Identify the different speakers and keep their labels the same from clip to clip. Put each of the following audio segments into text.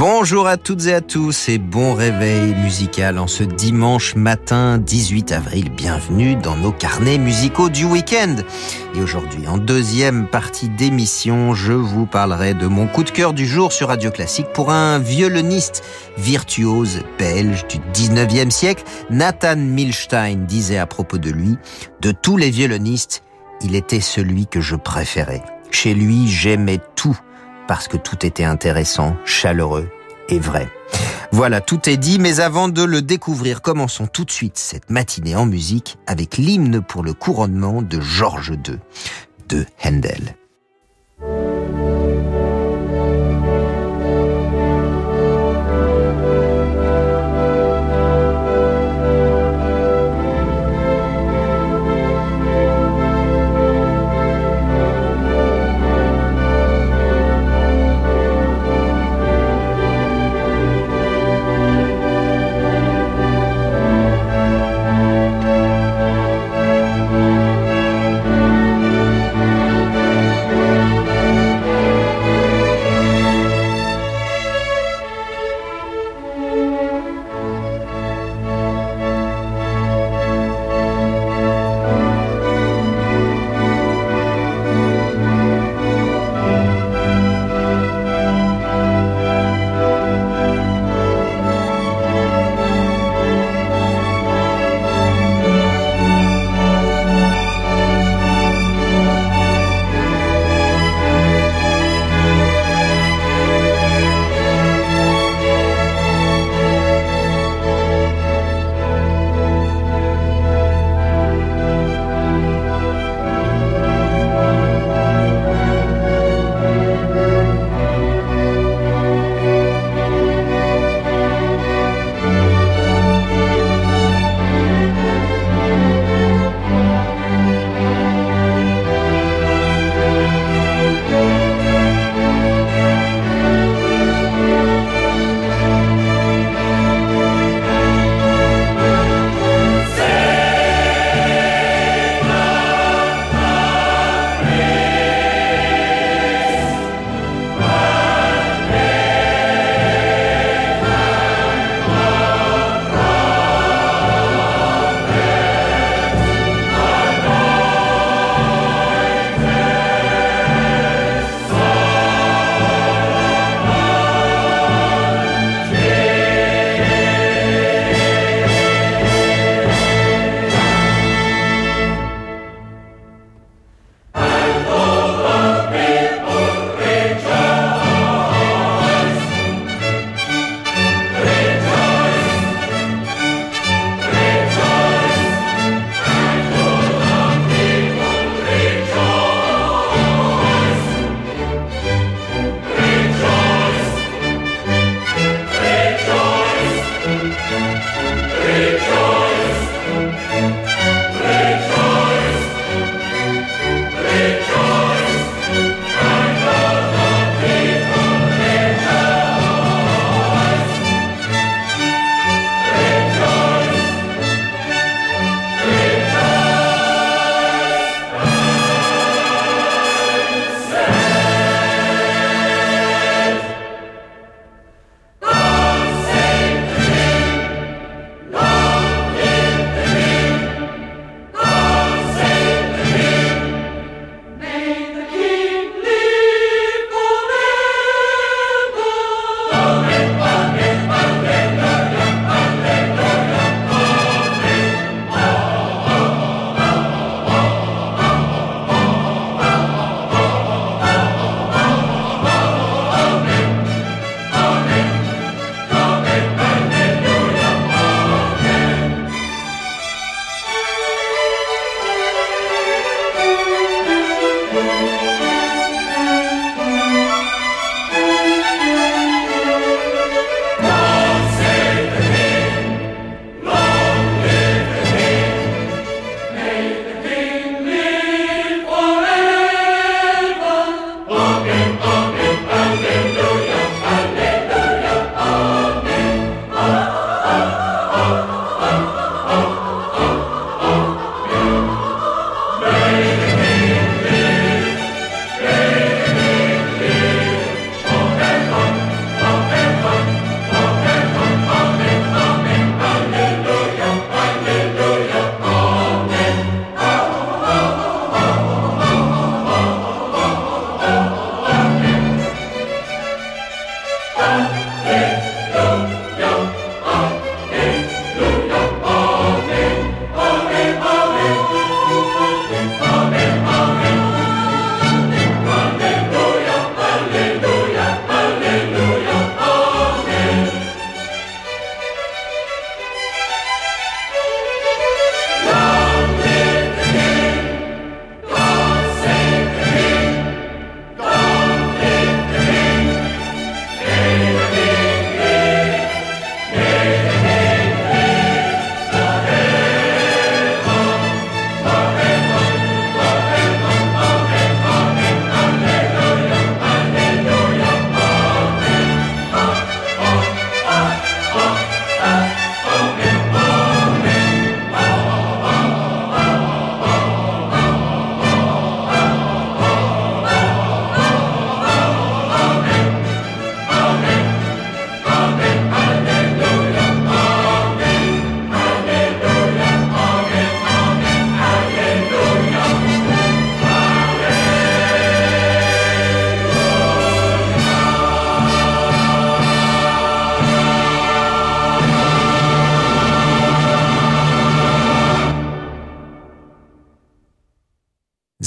Speaker 1: Bonjour à toutes et à tous et bon réveil musical en ce dimanche matin 18 avril. Bienvenue dans nos carnets musicaux du week-end. Et aujourd'hui, en deuxième partie d'émission, je vous parlerai de mon coup de cœur du jour sur Radio Classique pour un violoniste virtuose belge du 19e siècle. Nathan Milstein disait à propos de lui, de tous les violonistes, il était celui que je préférais. Chez lui, j'aimais tout parce que tout était intéressant, chaleureux et vrai. Voilà, tout est dit, mais avant de le découvrir, commençons tout de suite cette matinée en musique avec l'hymne pour le couronnement de Georges II de Handel.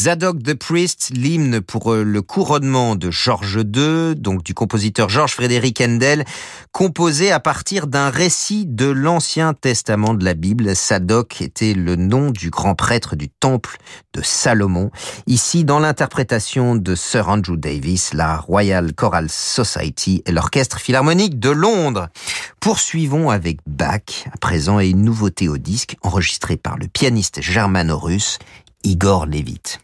Speaker 1: Zadok the Priest, l'hymne pour euh, le couronnement de George II, donc du compositeur George Frédéric Handel, composé à partir d'un récit de l'Ancien Testament de la Bible. Zadok était le nom du grand prêtre du temple de Salomon. Ici, dans l'interprétation de Sir Andrew Davis, la Royal Choral Society et l'Orchestre Philharmonique de Londres. Poursuivons avec Bach, à présent, et une nouveauté au disque enregistrée par le pianiste germano-russe Igor Levit.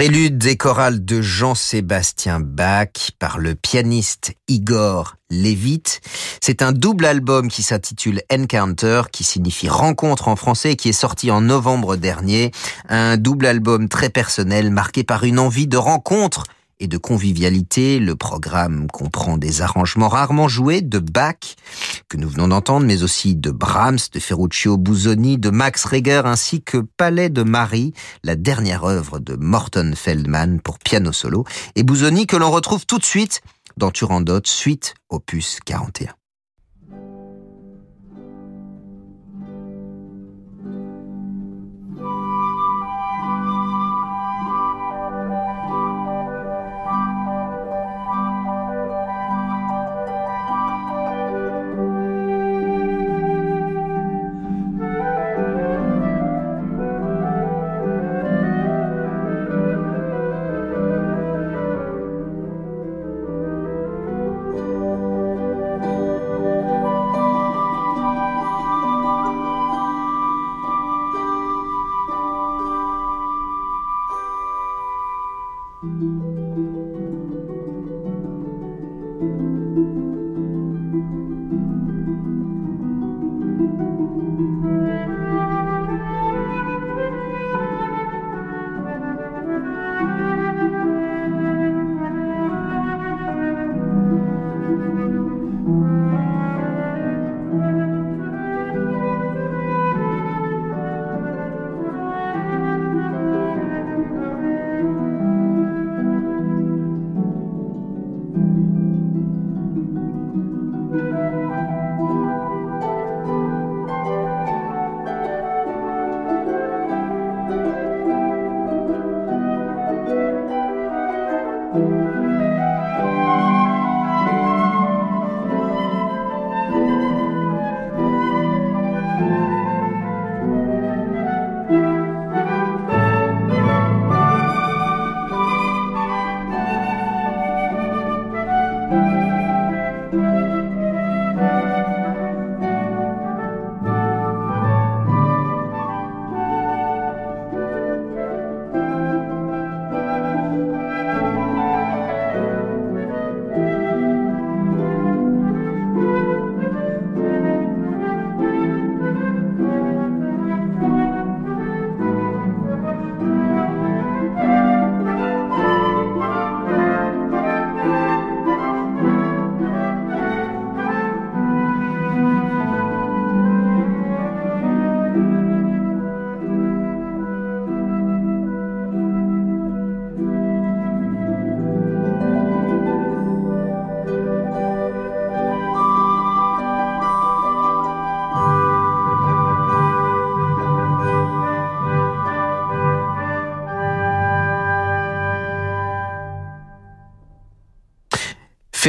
Speaker 1: Prélude des chorales de Jean-Sébastien Bach par le pianiste Igor Levit. C'est un double album qui s'intitule Encounter, qui signifie rencontre en français et qui est sorti en novembre dernier. Un double album très personnel marqué par une envie de rencontre et de convivialité. Le programme comprend des arrangements rarement joués de Bach, que nous venons d'entendre, mais aussi de Brahms, de Ferruccio Busoni, de Max Reger, ainsi que Palais de Marie, la dernière œuvre de Morton Feldman pour piano solo, et Busoni que l'on retrouve tout de suite dans Turandot, suite opus 41.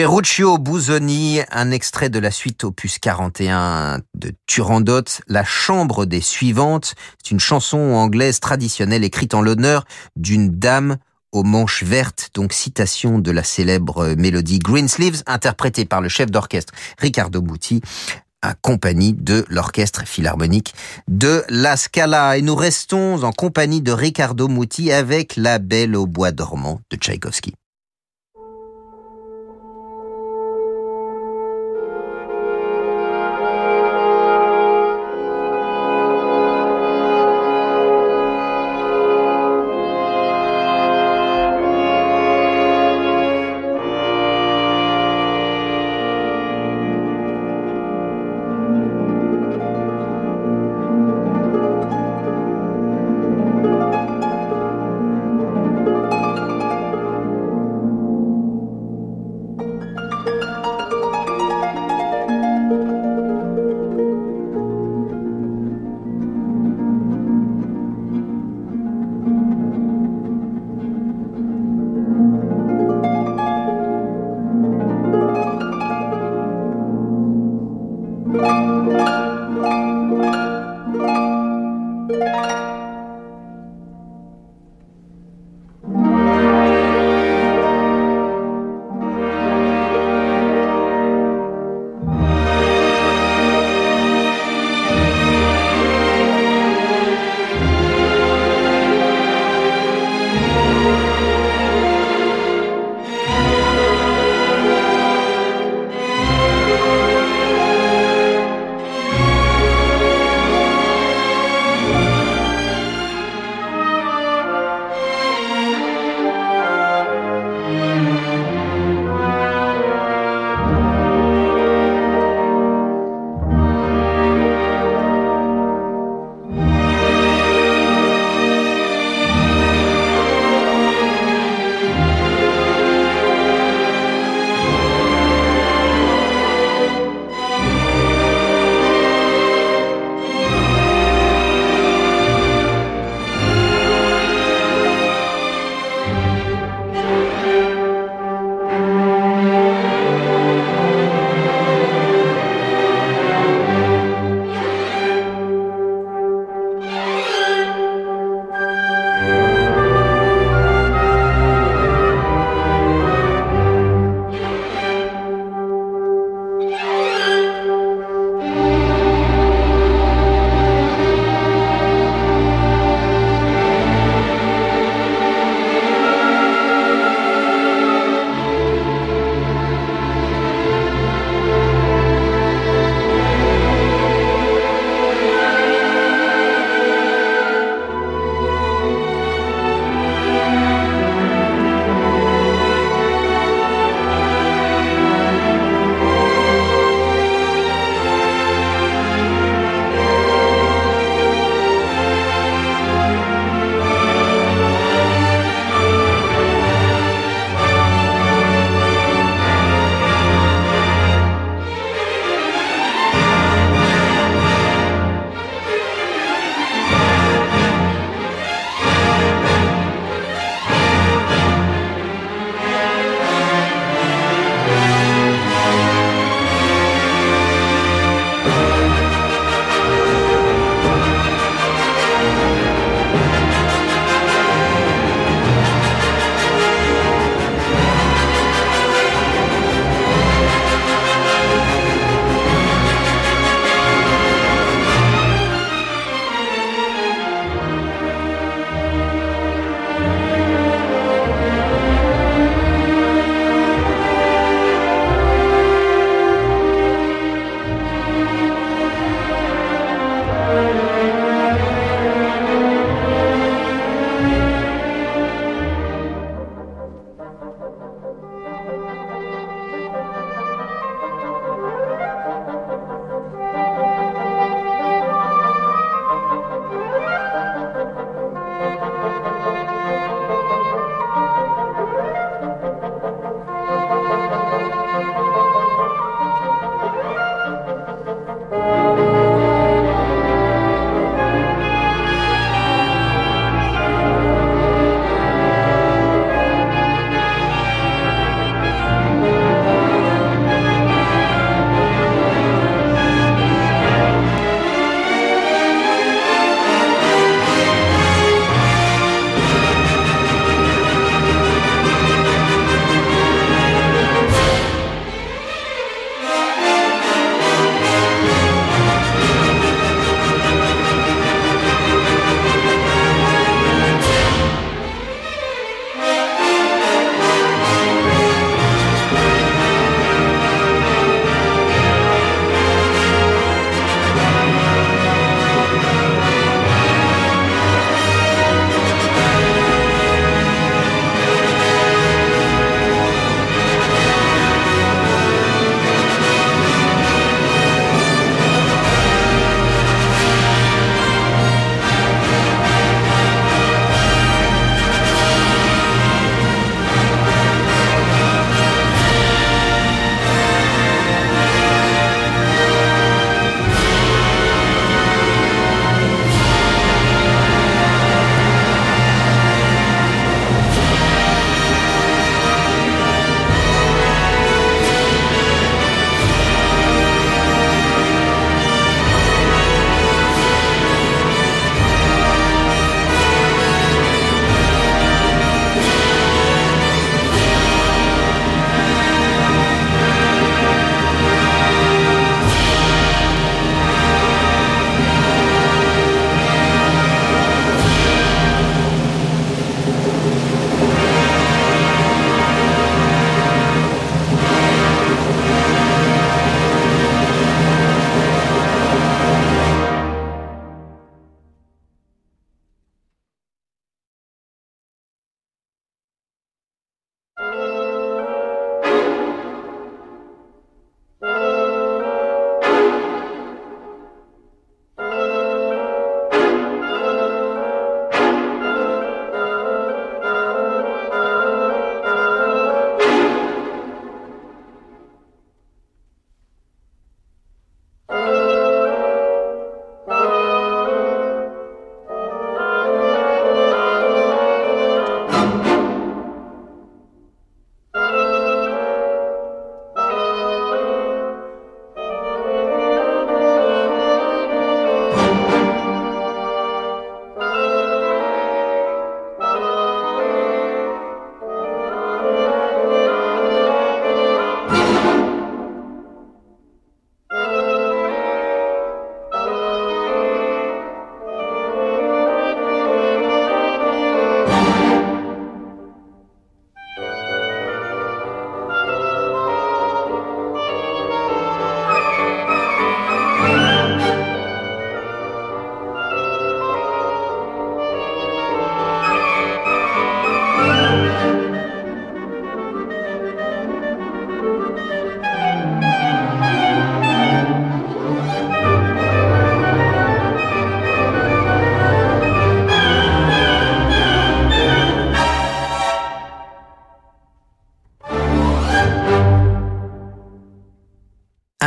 Speaker 1: Ferruccio Busoni, un extrait de la suite opus 41 de Turandot, La chambre des suivantes. C'est une chanson anglaise traditionnelle écrite en l'honneur d'une dame aux manches vertes, donc citation de la célèbre mélodie Greensleeves, interprétée par le chef d'orchestre Riccardo Muti, compagnie de l'orchestre philharmonique de La Scala. Et nous restons en compagnie de Riccardo Muti avec La Belle au bois dormant de Tchaïkovski.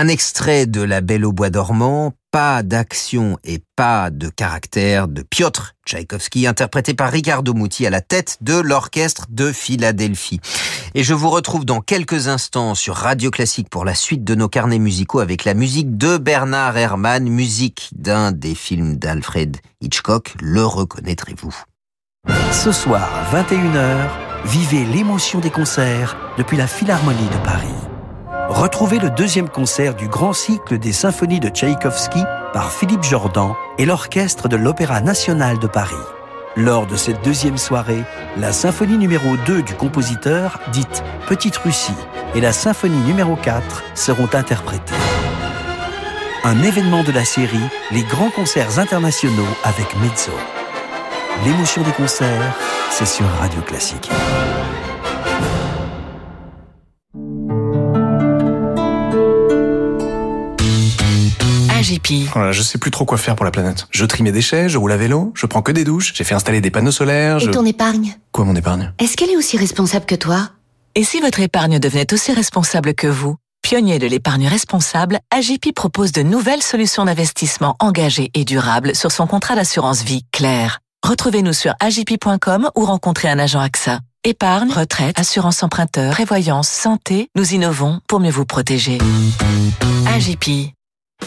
Speaker 1: Un extrait de La Belle au bois dormant, pas d'action et pas de caractère de Piotr Tchaïkovski, interprété par Ricardo Muti à la tête de l'orchestre de Philadelphie. Et je vous retrouve dans quelques instants sur Radio Classique pour la suite de nos carnets musicaux avec la musique de Bernard Herrmann, musique d'un des films d'Alfred Hitchcock, le reconnaîtrez-vous.
Speaker 2: Ce soir à 21h, vivez l'émotion des concerts depuis la Philharmonie de Paris. Retrouvez le deuxième concert du grand cycle des symphonies de Tchaïkovski par Philippe Jordan et l'orchestre de l'Opéra national de Paris. Lors de cette deuxième soirée, la symphonie numéro 2 du compositeur, dite Petite Russie, et la symphonie numéro 4 seront interprétées. Un événement de la série, les grands concerts internationaux avec Mezzo. L'émotion des concerts, c'est sur Radio Classique.
Speaker 3: AGP.
Speaker 4: Voilà, je sais plus trop quoi faire pour la planète. Je trie mes déchets, je roule à vélo, je prends que des douches, j'ai fait installer des panneaux solaires,
Speaker 5: Et
Speaker 4: je...
Speaker 5: ton épargne?
Speaker 4: Quoi mon épargne?
Speaker 5: Est-ce qu'elle est aussi responsable que toi?
Speaker 3: Et si votre épargne devenait aussi responsable que vous? Pionnier de l'épargne responsable, AGP propose de nouvelles solutions d'investissement engagées et durables sur son contrat d'assurance vie clair. Retrouvez-nous sur agp.com ou rencontrez un agent AXA. Épargne, retraite, assurance emprunteur, prévoyance, santé, nous innovons pour mieux vous protéger. AGP.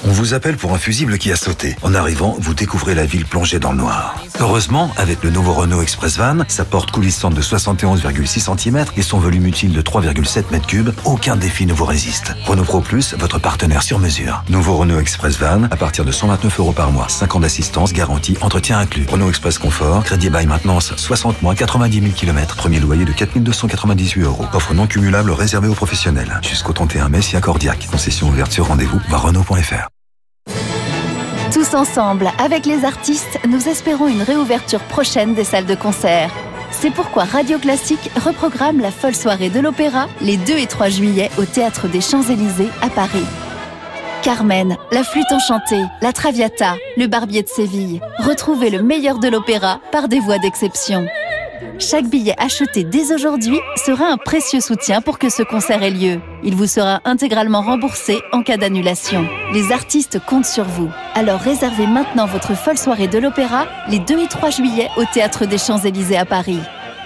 Speaker 6: On vous appelle pour un fusible qui a sauté. En arrivant, vous découvrez la ville plongée dans le noir. Heureusement, avec le nouveau Renault Express Van, sa porte coulissante de 71,6 cm et son volume utile de 3,7 m3, aucun défi ne vous résiste. Renault Pro Plus, votre partenaire sur mesure. Nouveau Renault Express Van, à partir de 129 euros par mois. 5 ans d'assistance, garantie, entretien inclus. Renault Express Confort, crédit bail maintenance, 60 mois, 90 000 km. Premier loyer de 4298 euros. Offre non cumulable réservée aux professionnels. Jusqu'au 31 mai, si accordiaque. Concession ouverte sur rendez-vous, par Renault.fr.
Speaker 7: Tous ensemble, avec les artistes, nous espérons une réouverture prochaine des salles de concert. C'est pourquoi Radio Classique reprogramme la folle soirée de l'opéra les 2 et 3 juillet au Théâtre des Champs-Élysées à Paris. Carmen, la flûte enchantée, la Traviata, le Barbier de Séville. Retrouvez le meilleur de l'opéra par des voix d'exception. Chaque billet acheté dès aujourd'hui sera un précieux soutien pour que ce concert ait lieu. Il vous sera intégralement remboursé en cas d'annulation. Les artistes comptent sur vous. Alors réservez maintenant votre folle soirée de l'opéra les 2 et 3 juillet au Théâtre des Champs-Élysées à Paris.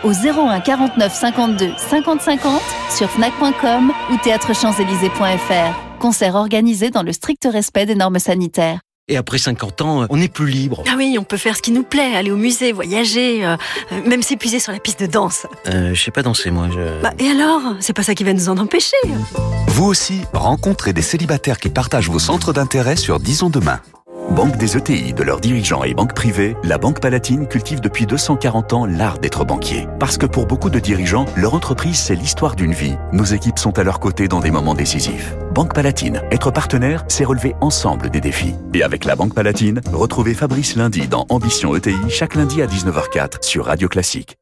Speaker 7: Au 01 49 52 50 50 sur fnac.com ou théâtrechamps-élysées.fr. Concert organisé dans le strict respect des normes sanitaires.
Speaker 8: Et après 50 ans, on n'est plus libre.
Speaker 9: Ah oui, on peut faire ce qui nous plaît, aller au musée, voyager, euh, euh, même s'épuiser sur la piste de danse.
Speaker 8: Euh, je sais pas danser, moi. Je...
Speaker 9: Bah, et alors? C'est pas ça qui va nous en empêcher.
Speaker 10: Vous aussi, rencontrez des célibataires qui partagent vos centres d'intérêt sur Disons Demain. Banque des ETI, de leurs dirigeants et banques privées, la Banque Palatine cultive depuis 240 ans l'art d'être banquier. Parce que pour beaucoup de dirigeants, leur entreprise, c'est l'histoire d'une vie. Nos équipes sont à leur côté dans des moments décisifs. Banque Palatine, être partenaire, c'est relever ensemble des défis. Et avec la Banque Palatine, retrouvez Fabrice lundi dans Ambition ETI, chaque lundi à 19h04 sur Radio Classique.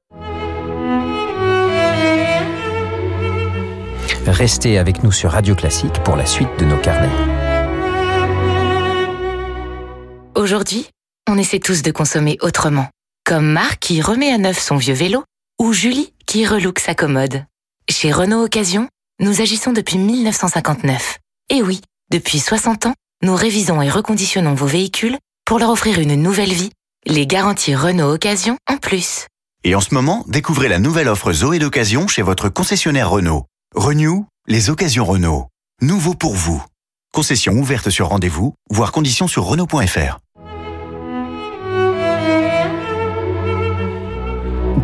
Speaker 1: Restez avec nous sur Radio Classique pour la suite de nos carnets.
Speaker 11: Aujourd'hui, on essaie tous de consommer autrement. Comme Marc qui remet à neuf son vieux vélo ou Julie qui relook sa commode. Chez Renault Occasion, nous agissons depuis 1959. Et oui, depuis 60 ans, nous révisons et reconditionnons vos véhicules pour leur offrir une nouvelle vie, les garanties Renault Occasion en plus.
Speaker 10: Et en ce moment, découvrez la nouvelle offre Zoé d'occasion chez votre concessionnaire Renault. Renew, les occasions Renault. Nouveau pour vous. Concession ouverte sur rendez-vous, voire conditions sur Renault.fr.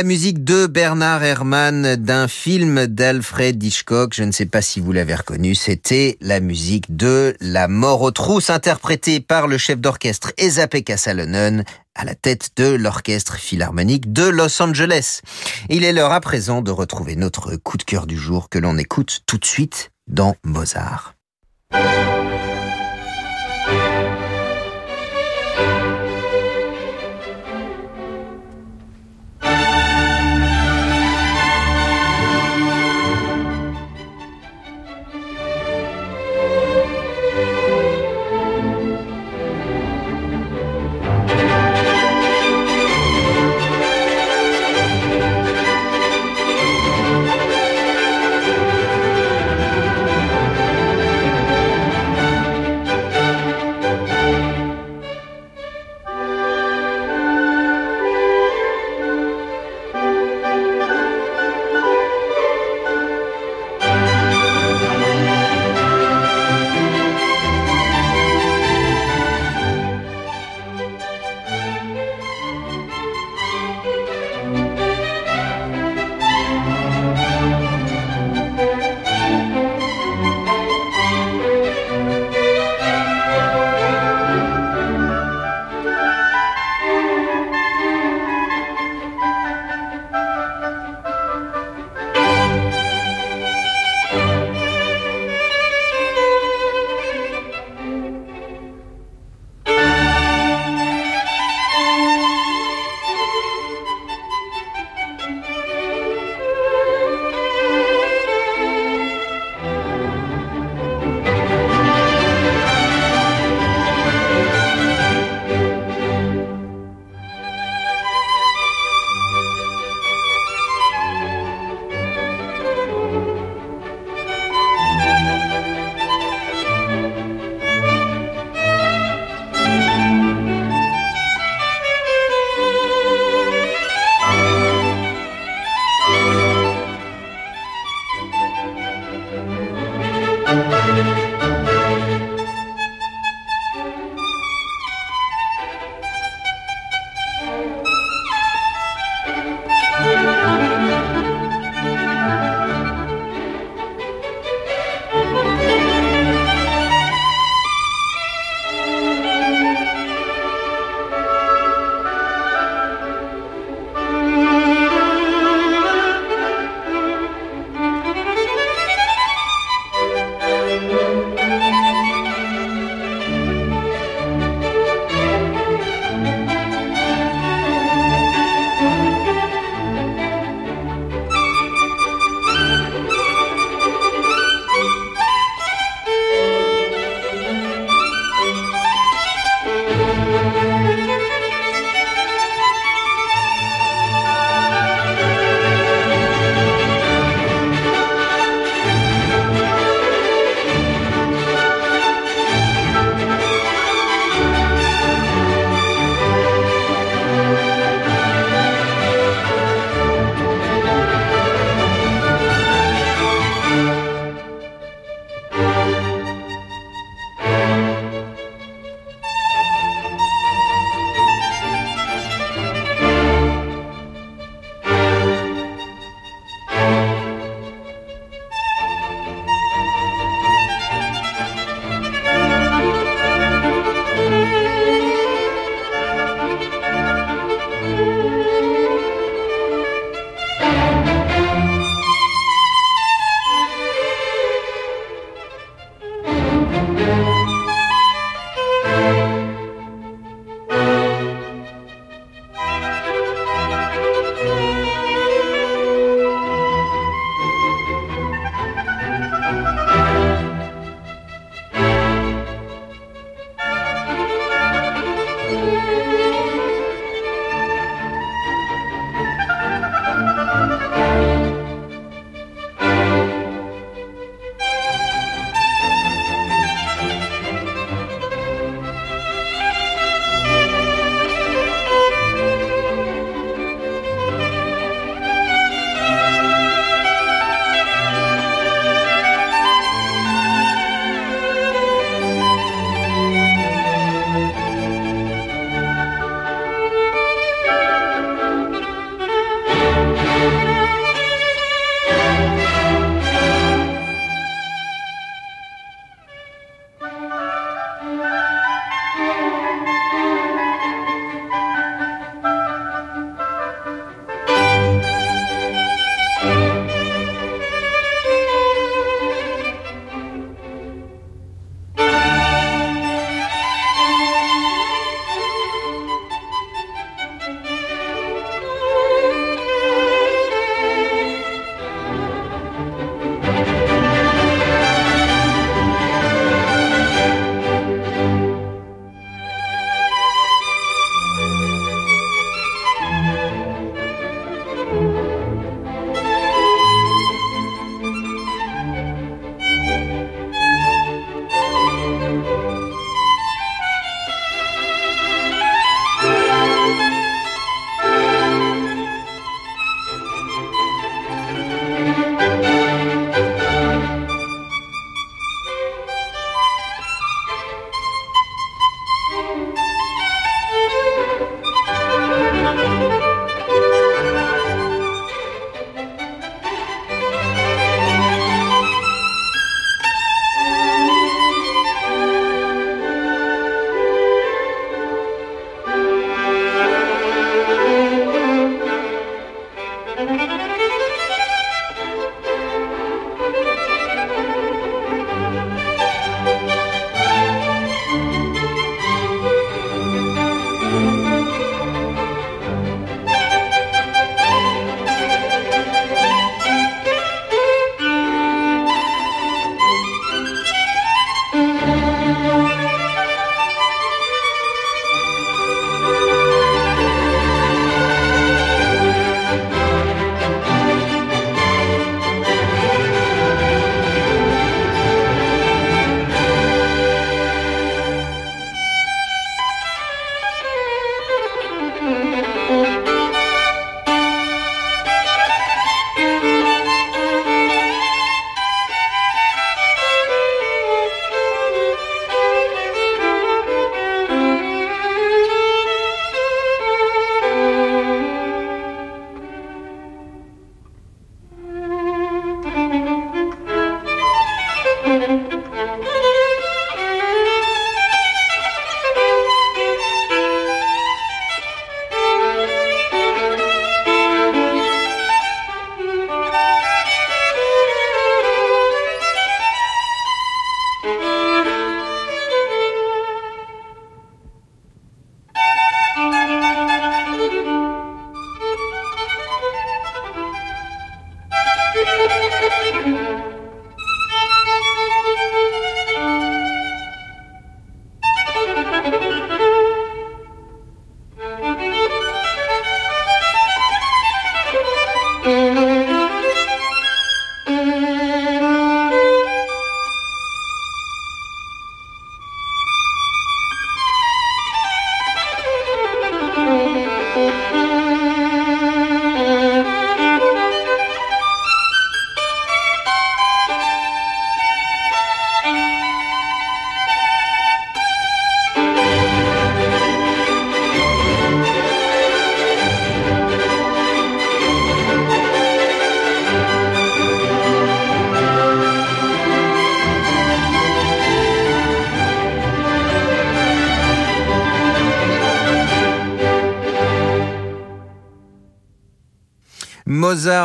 Speaker 1: La musique de Bernard Herrmann d'un film d'Alfred Hitchcock, je ne sais pas si vous l'avez reconnu, c'était la musique de La mort aux trousses interprétée par le chef d'orchestre Esa-Pekka Salonen à la tête de l'orchestre philharmonique de Los Angeles. Il est l'heure à présent de retrouver notre coup de cœur du jour que l'on écoute tout de suite dans Mozart.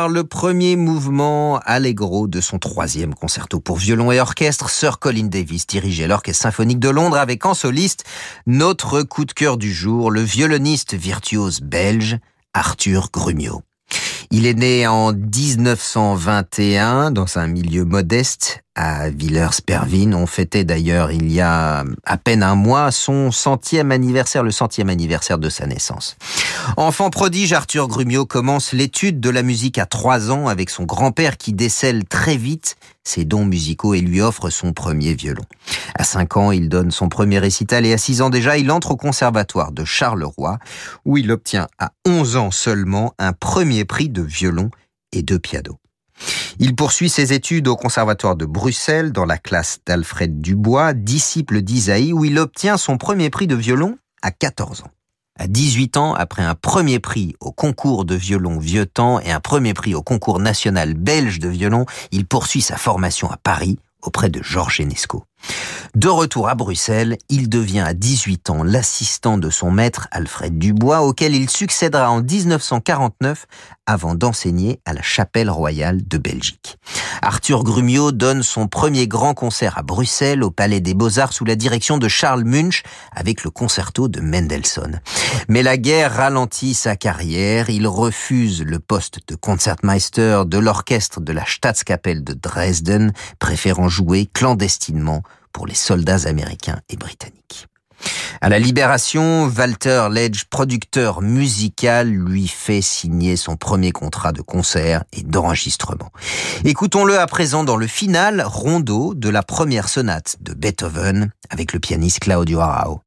Speaker 1: Le premier mouvement allegro de son troisième concerto pour violon et orchestre, Sir Colin Davis dirigeait l'Orchestre symphonique de Londres avec en soliste notre coup de cœur du jour, le violoniste virtuose belge Arthur Grumio. Il est né en 1921 dans un milieu modeste à Villers-Pervin. On fêtait d'ailleurs il y a à peine un mois son centième anniversaire, le centième anniversaire de sa naissance. Enfant prodige, Arthur Grumio commence l'étude de la musique à trois ans avec son grand-père qui décèle très vite ses dons musicaux et lui offre son premier violon. À cinq ans, il donne son premier récital et à six ans déjà, il entre au conservatoire de Charleroi où il obtient à onze ans seulement un premier prix de violon et de piano. Il poursuit ses études au Conservatoire de Bruxelles dans la classe d'Alfred Dubois, disciple d'Isaïe, où il obtient son premier prix de violon à 14 ans. À 18 ans, après un premier prix au concours de violon vieux temps et un premier prix au concours national belge de violon, il poursuit sa formation à Paris auprès de Georges Enesco. De retour à Bruxelles, il devient à 18 ans l'assistant de son maître Alfred Dubois, auquel il succédera en 1949 avant d'enseigner à la Chapelle royale de Belgique. Arthur Grumio donne son premier grand concert à Bruxelles au Palais des Beaux-Arts sous la direction de Charles Munch avec le concerto de Mendelssohn. Mais la guerre ralentit sa carrière, il refuse le poste de concertmeister de l'orchestre de la Staatskapelle de Dresden, préférant jouer clandestinement pour les soldats américains et britanniques. À la Libération, Walter Ledge, producteur musical, lui fait signer son premier contrat de concert et d'enregistrement. Écoutons-le à présent dans le final rondo de la première sonate de Beethoven avec le pianiste Claudio Arao.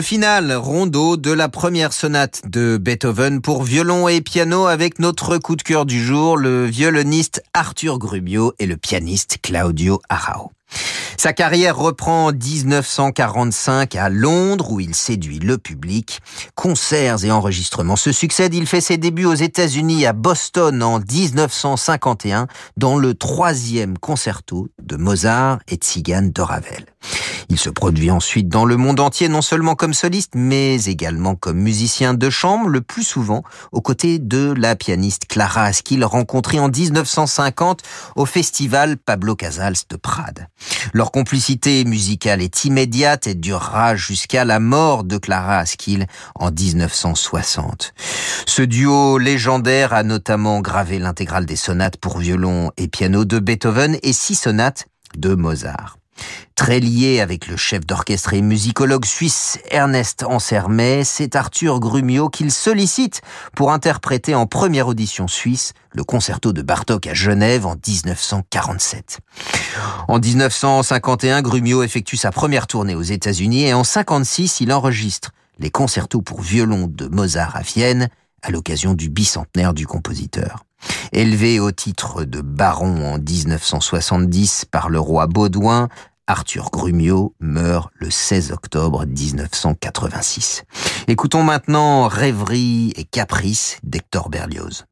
Speaker 1: Le final, rondo de la première sonate de Beethoven pour violon et piano avec notre coup de cœur du jour, le violoniste Arthur Grubio et le pianiste Claudio Arao. Sa carrière reprend en 1945 à Londres où il séduit le public. Concerts et enregistrements se succèdent. Il fait ses débuts aux États-Unis à Boston en 1951 dans le troisième concerto de Mozart et Tzigane de Ravel. Il se produit ensuite dans le monde entier, non seulement comme soliste, mais également comme musicien de chambre, le plus souvent aux côtés de la pianiste Clara Askill, rencontrée en 1950 au festival Pablo Casals de Prades. Leur complicité musicale est immédiate et durera jusqu'à la mort de Clara Askill en 1960. Ce duo légendaire a notamment gravé l'intégrale des sonates pour violon et piano de Beethoven et six sonates de Mozart. Très lié avec le chef d'orchestre et musicologue suisse Ernest Ansermet, c'est Arthur Grumio qu'il sollicite pour interpréter en première audition suisse le concerto de Bartok à Genève en 1947. En 1951, Grumio effectue sa première tournée aux États-Unis et en 56, il enregistre les concertos pour violon de Mozart à Vienne à l'occasion du bicentenaire du compositeur. Élevé au titre de baron en 1970 par le roi Baudouin, Arthur Grumio meurt le 16 octobre 1986. Écoutons maintenant Rêverie et Caprice d'Hector Berlioz.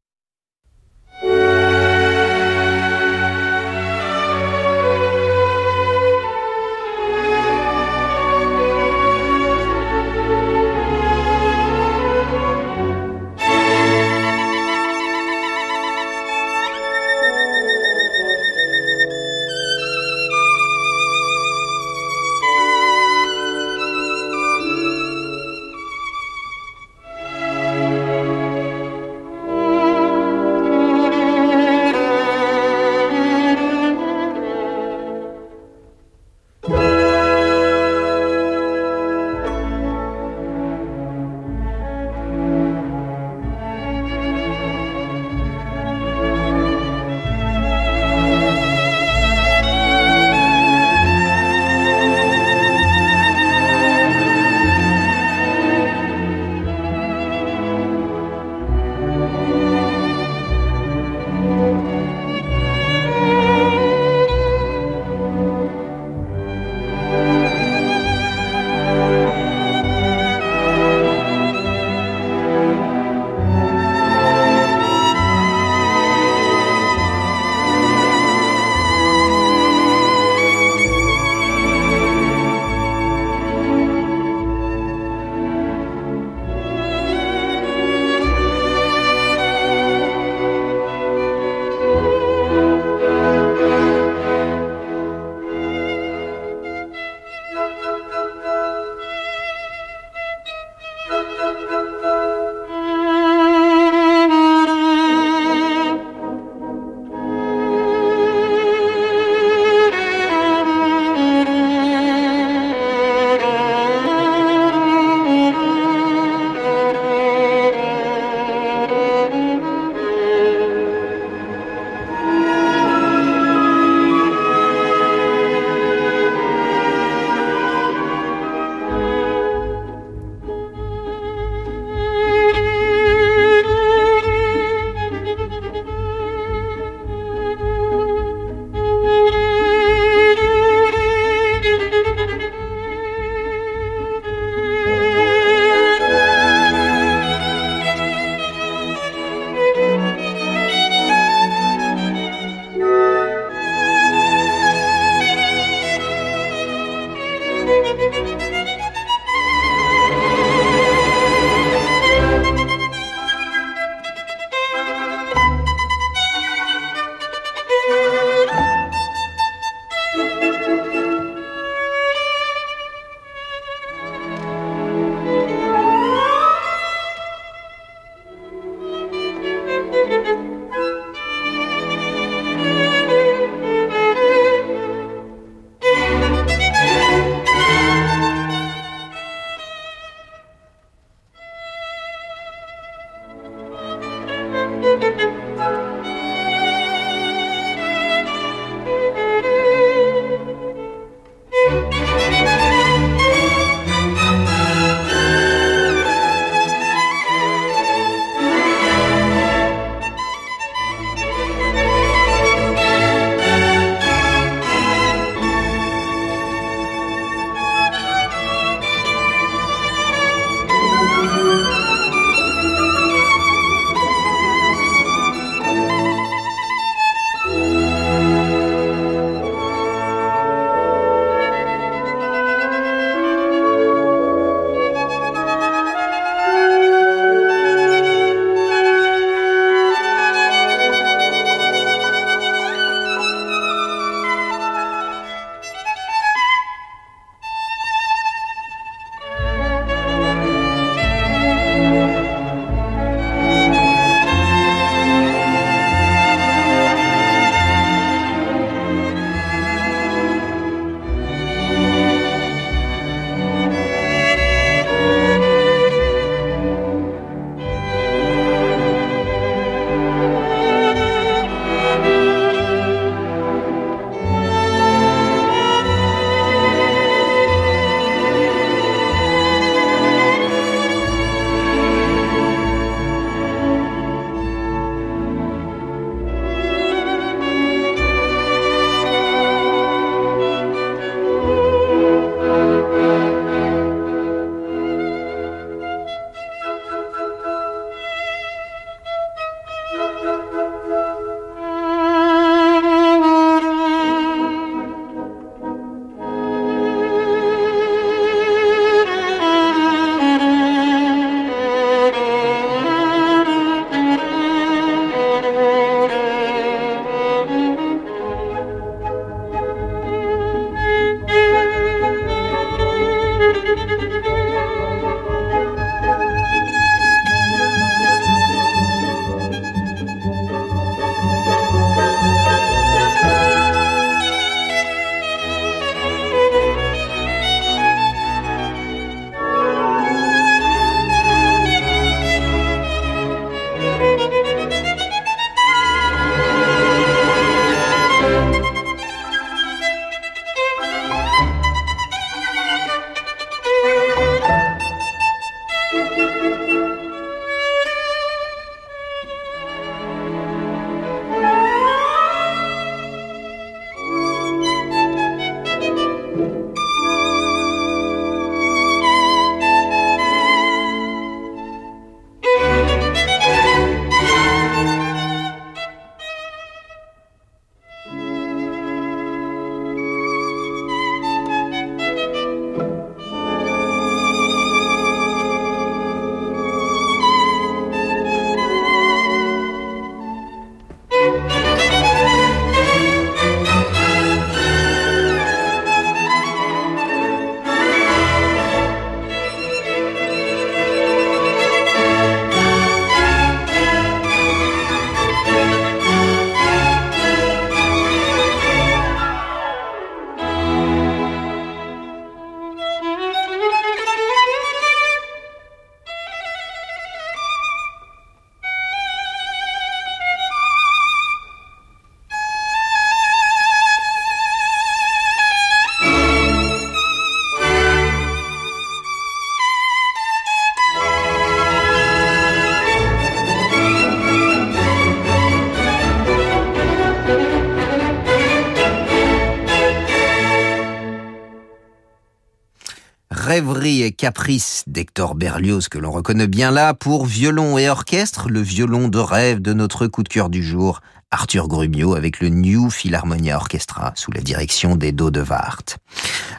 Speaker 1: Rêverie et caprice d'Hector Berlioz que l'on reconnaît bien là pour violon et orchestre, le violon de rêve de notre coup de cœur du jour, Arthur Grumio avec le New Philharmonia Orchestra sous la direction d'Edo de Wart.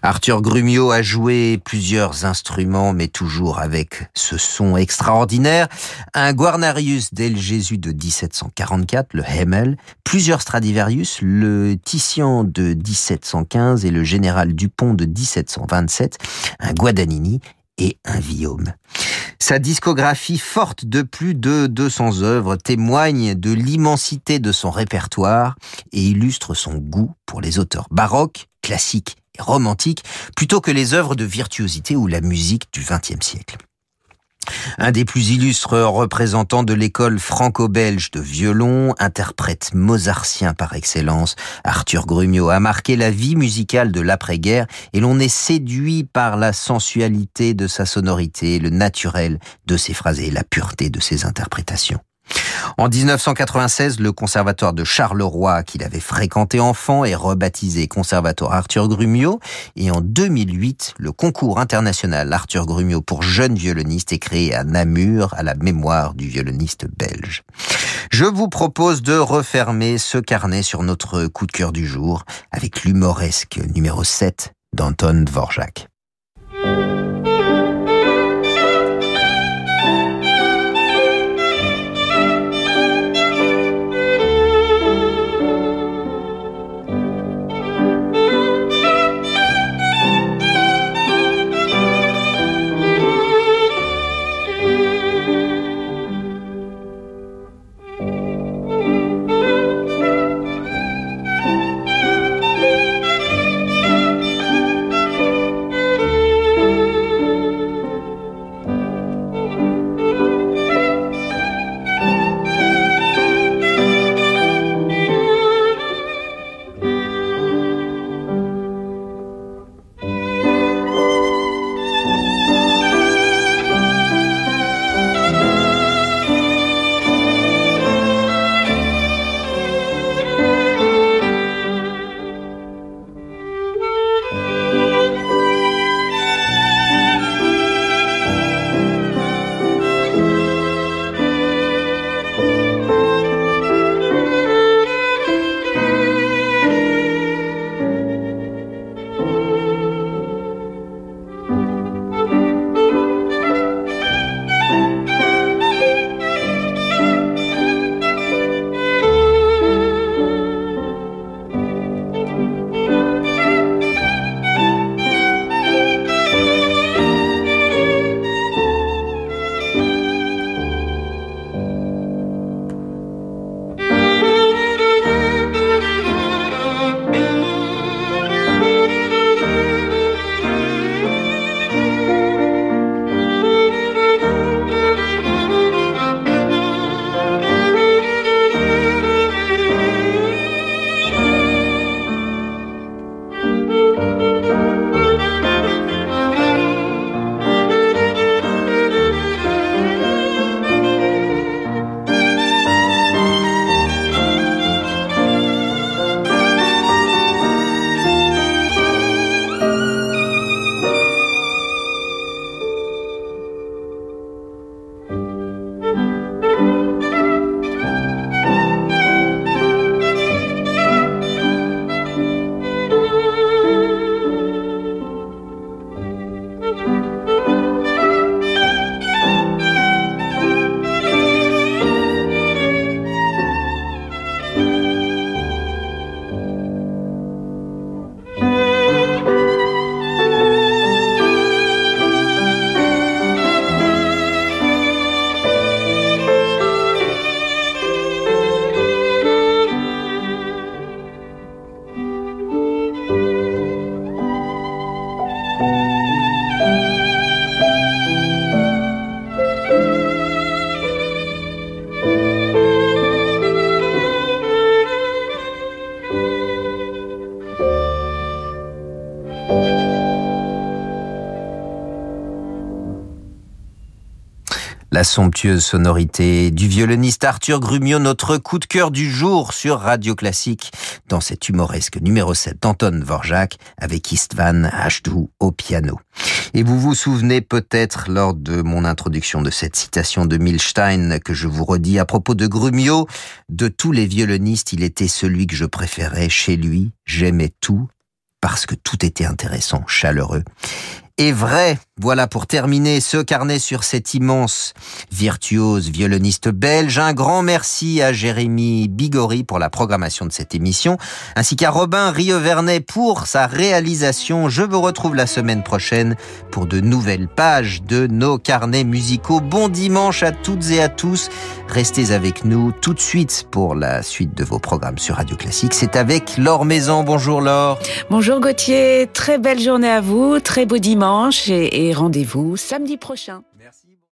Speaker 1: Arthur Grumio a joué plusieurs instruments mais toujours avec ce son extraordinaire. Un Guarnarius del Jésus de 1744, le Hemmel, plusieurs Stradivarius, le Titian de 1715 et le Général Dupont de 1727, un Guadagnini et un Viome. Sa discographie forte de plus de 200 œuvres témoigne de l'immensité de son répertoire et illustre son goût pour les auteurs baroques, classiques et romantiques plutôt que les œuvres de virtuosité ou la musique du XXe siècle. Un des plus illustres représentants de l'école franco-belge de violon, interprète mozartien par excellence, Arthur Grumio a marqué la vie musicale de l'après-guerre et l'on est séduit par la sensualité de sa sonorité, le naturel de ses phrases et la pureté de ses interprétations. En 1996, le conservatoire de Charleroi, qu'il avait fréquenté enfant, est rebaptisé Conservatoire Arthur Grumio. Et en 2008, le concours international Arthur Grumio pour jeunes violonistes est créé à Namur à la mémoire du violoniste belge. Je vous propose de refermer ce carnet sur notre coup de cœur du jour avec l'humoresque numéro 7 d'Anton Dvorak. La somptueuse sonorité du violoniste Arthur Grumio, notre coup de cœur du jour sur Radio Classique, dans cet humoresque numéro 7 d'Anton Vorjak avec Istvan Ashdou au piano. Et vous vous souvenez peut-être lors de mon introduction de cette citation de Milstein que je vous redis à propos de Grumio, de tous les violonistes, il était celui que je préférais chez lui, j'aimais tout, parce que tout était intéressant, chaleureux et vrai. Voilà pour terminer ce carnet sur cette immense virtuose violoniste belge. Un grand merci à Jérémy Bigori pour la programmation de cette émission, ainsi qu'à Robin Rievernet pour sa réalisation. Je vous retrouve la semaine prochaine pour de nouvelles pages de nos carnets musicaux. Bon dimanche à toutes et à tous. Restez avec nous tout de suite pour la suite de vos programmes sur Radio Classique. C'est avec Laure Maison. Bonjour Laure.
Speaker 12: Bonjour Gauthier. Très belle journée à vous. Très beau et rendez-vous samedi prochain.